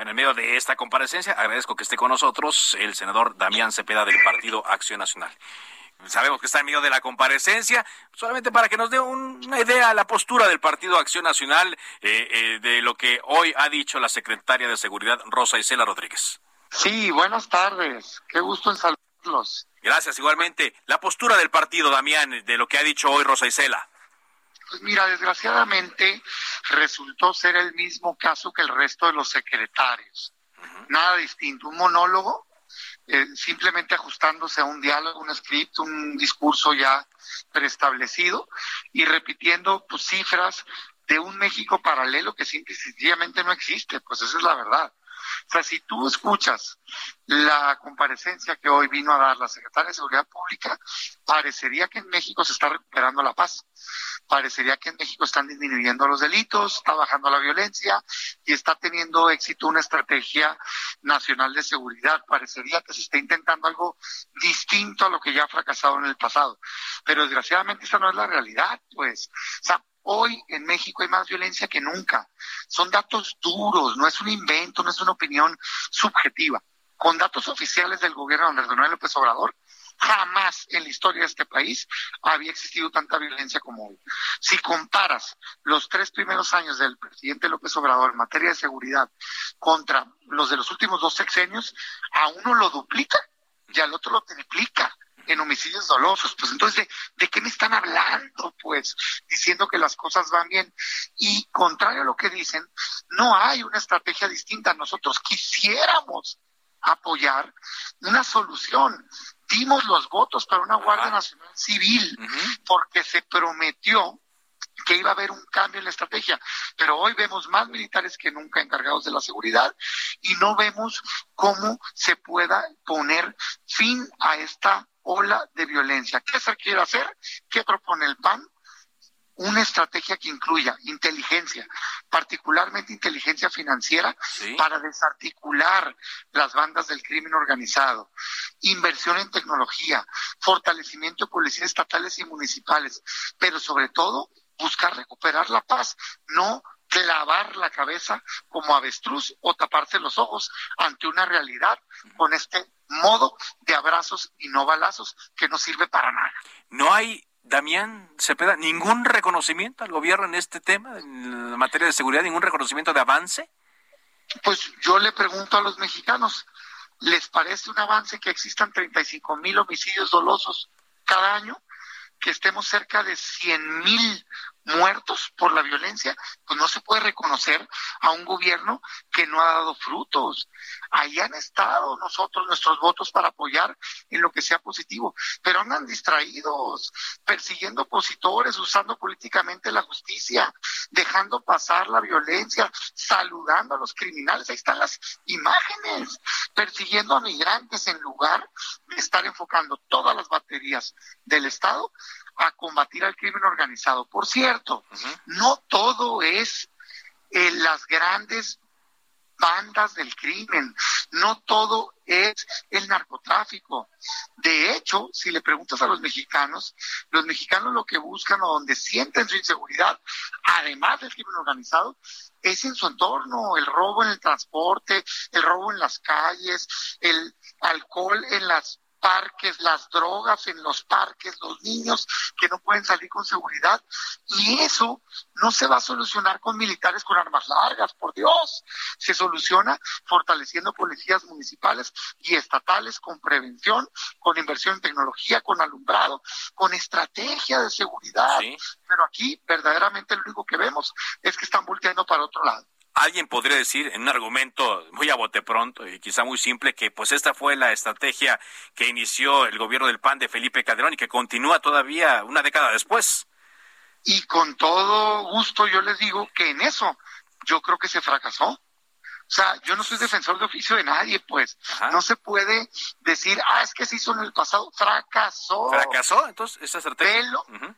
Bueno, en medio de esta comparecencia, agradezco que esté con nosotros el senador Damián Cepeda del Partido Acción Nacional. Sabemos que está en medio de la comparecencia, solamente para que nos dé un- una idea de la postura del Partido Acción Nacional eh, eh, de lo que hoy ha dicho la secretaria de Seguridad, Rosa Isela Rodríguez. Sí, buenas tardes. Qué gusto en saludarlos. Gracias, igualmente. La postura del partido, Damián, de lo que ha dicho hoy Rosa Isela. Pues mira, desgraciadamente resultó ser el mismo caso que el resto de los secretarios. Nada distinto, un monólogo, eh, simplemente ajustándose a un diálogo, un script, un discurso ya preestablecido y repitiendo pues, cifras de un México paralelo que simple y sencillamente no existe, pues esa es la verdad. O sea, si tú escuchas la comparecencia que hoy vino a dar la secretaria de Seguridad Pública, parecería que en México se está recuperando la paz. Parecería que en México están disminuyendo los delitos, está bajando la violencia y está teniendo éxito una estrategia nacional de seguridad. Parecería que se está intentando algo distinto a lo que ya ha fracasado en el pasado. Pero desgraciadamente esa no es la realidad, pues. O sea, Hoy en México hay más violencia que nunca. Son datos duros, no es un invento, no es una opinión subjetiva. Con datos oficiales del gobierno de Andrés Manuel López Obrador, jamás en la historia de este país había existido tanta violencia como hoy. Si comparas los tres primeros años del presidente López Obrador en materia de seguridad contra los de los últimos dos sexenios, a uno lo duplica y al otro lo triplica en homicidios dolosos. Pues entonces, ¿de, ¿de, qué me están hablando? Pues diciendo que las cosas van bien. Y contrario a lo que dicen, no hay una estrategia distinta. Nosotros quisiéramos apoyar una solución. Dimos los votos para una Guardia Nacional Civil uh -huh. porque se prometió que iba a haber un cambio en la estrategia, pero hoy vemos más militares que nunca encargados de la seguridad y no vemos cómo se pueda poner fin a esta ola de violencia. ¿Qué se quiere hacer? ¿Qué propone el PAN? Una estrategia que incluya inteligencia, particularmente inteligencia financiera, ¿Sí? para desarticular las bandas del crimen organizado, inversión en tecnología, fortalecimiento de policías estatales y municipales, pero sobre todo buscar recuperar la paz, no clavar la cabeza como avestruz o taparse los ojos ante una realidad con este modo de abrazos y no balazos que no sirve para nada. No hay, Damián Cepeda, ningún reconocimiento al gobierno en este tema, en materia de seguridad, ningún reconocimiento de avance. Pues yo le pregunto a los mexicanos, ¿les parece un avance que existan 35 mil homicidios dolosos cada año? que estemos cerca de 100 mil muertos por la violencia, pues no se puede reconocer a un gobierno que no ha dado frutos. Ahí han estado nosotros, nuestros votos para apoyar en lo que sea positivo, pero andan distraídos, persiguiendo opositores, usando políticamente la justicia, dejando pasar la violencia, saludando a los criminales. Ahí están las imágenes, persiguiendo a migrantes en lugar de estar enfocando todas las baterías del Estado a combatir al crimen organizado. Por cierto, uh -huh. no todo es eh, las grandes bandas del crimen, no todo es el narcotráfico. De hecho, si le preguntas a los mexicanos, los mexicanos lo que buscan o donde sienten su inseguridad, además del crimen organizado, es en su entorno, el robo en el transporte, el robo en las calles, el alcohol en las parques, las drogas en los parques, los niños que no pueden salir con seguridad. Y eso no se va a solucionar con militares con armas largas, por Dios. Se soluciona fortaleciendo policías municipales y estatales con prevención, con inversión en tecnología, con alumbrado, con estrategia de seguridad. ¿Sí? Pero aquí verdaderamente lo único que vemos es que están volteando para otro lado alguien podría decir en un argumento muy a bote pronto y quizá muy simple que pues esta fue la estrategia que inició el gobierno del PAN de Felipe Calderón y que continúa todavía una década después. Y con todo gusto yo les digo que en eso yo creo que se fracasó. O sea, yo no soy defensor de oficio de nadie, pues. No se puede decir, ah, es que se hizo en el pasado. Fracasó. ¿Fracasó? Entonces, esa estrategia. En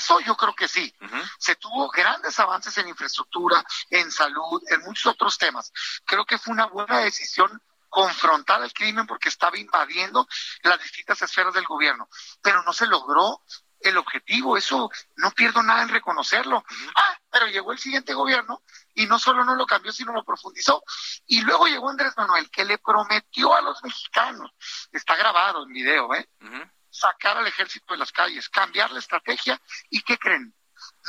eso yo creo que sí. Se tuvo grandes avances en infraestructura, en salud, en muchos otros temas. Creo que fue una buena decisión confrontar el crimen porque estaba invadiendo las distintas esferas del gobierno, pero no se logró el objetivo, eso no pierdo nada en reconocerlo. Ah, pero llegó el siguiente gobierno y no solo no lo cambió, sino lo profundizó. Y luego llegó Andrés Manuel, que le prometió a los mexicanos, está grabado en video, ¿eh? Sacar al ejército de las calles, cambiar la estrategia. ¿Y qué creen?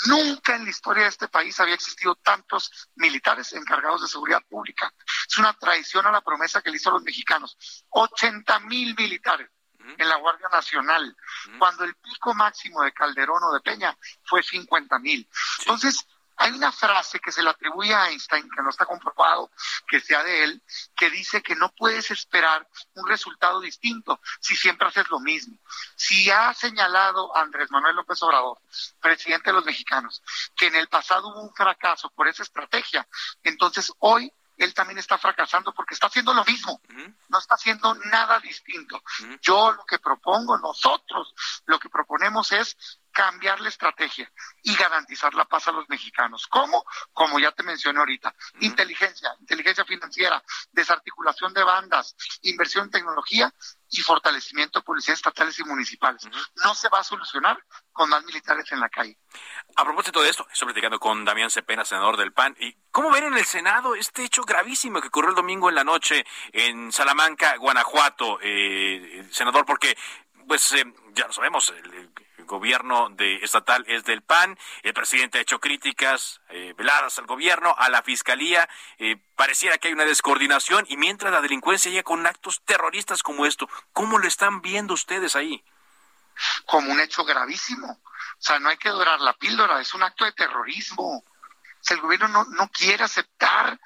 Nunca en la historia de este país había existido tantos militares encargados de seguridad pública. Es una traición a la promesa que le hizo a los mexicanos. 80 mil militares en la Guardia Nacional, cuando el pico máximo de Calderón o de Peña fue 50 mil. Entonces, hay una frase que se le atribuye a Einstein, que no está comprobado que sea de él, que dice que no puedes esperar un resultado distinto si siempre haces lo mismo. Si ha señalado Andrés Manuel López Obrador, presidente de los mexicanos, que en el pasado hubo un fracaso por esa estrategia, entonces hoy él también está fracasando porque está haciendo lo mismo, no está haciendo nada distinto. Yo lo que propongo, nosotros lo que proponemos es cambiar la estrategia y garantizar la paz a los mexicanos. ¿Cómo? Como ya te mencioné ahorita, inteligencia, inteligencia financiera, desarticulación de bandas, inversión en tecnología y fortalecimiento de policías estatales y municipales. No se va a solucionar con más militares en la calle. A propósito de esto, estoy platicando con Damián Cepena, senador del PAN. ¿Y cómo ven en el Senado este hecho gravísimo que ocurrió el domingo en la noche en Salamanca, Guanajuato, eh, senador? Porque, pues, eh, ya lo sabemos, el, gobierno de estatal es del PAN, el presidente ha hecho críticas eh, veladas al gobierno, a la fiscalía, eh, pareciera que hay una descoordinación y mientras la delincuencia llega con actos terroristas como esto, ¿cómo lo están viendo ustedes ahí? Como un hecho gravísimo. O sea, no hay que dorar la píldora, es un acto de terrorismo. O el gobierno no, no quiere aceptar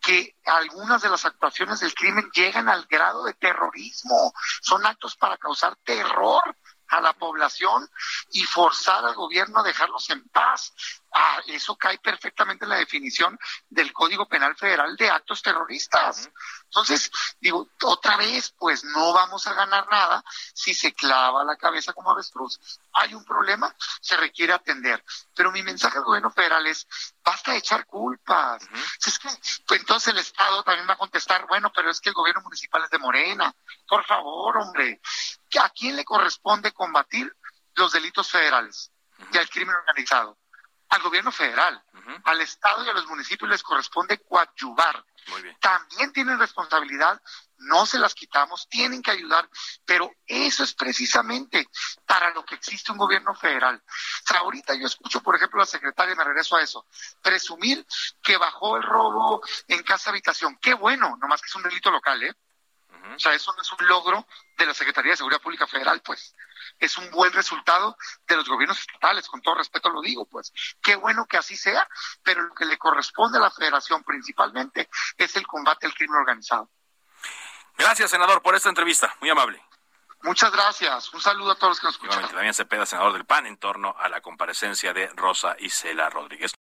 que algunas de las actuaciones del crimen llegan al grado de terrorismo. Son actos para causar terror a la población y forzar al gobierno a dejarlos en paz. Ah, eso cae perfectamente en la definición del Código Penal Federal de actos terroristas. Entonces, digo, otra vez, pues no vamos a ganar nada si se clava la cabeza como avestruz. Hay un problema, se requiere atender. Pero mi mensaje al gobierno federal es, basta de echar culpas. Es que, pues, entonces el Estado también va a contestar, bueno, pero es que el gobierno municipal es de Morena. Por favor, hombre, ¿a quién le corresponde combatir los delitos federales y al crimen organizado? Al gobierno federal, al Estado y a los municipios les corresponde coadyuvar. También tienen responsabilidad, no se las quitamos, tienen que ayudar, pero eso es precisamente para lo que existe un gobierno federal. O sea, ahorita yo escucho, por ejemplo, a la secretaria, me regreso a eso, presumir que bajó el robo en casa habitación. Qué bueno, nomás que es un delito local, ¿eh? O sea, eso no es un logro de la Secretaría de Seguridad Pública Federal, pues. Es un buen resultado de los gobiernos estatales, con todo respeto lo digo, pues. Qué bueno que así sea, pero lo que le corresponde a la federación principalmente es el combate al crimen organizado. Gracias, senador, por esta entrevista. Muy amable. Muchas gracias. Un saludo a todos los que nos escuchan. También Cepeda, senador del PAN, en torno a la comparecencia de Rosa Isela Rodríguez.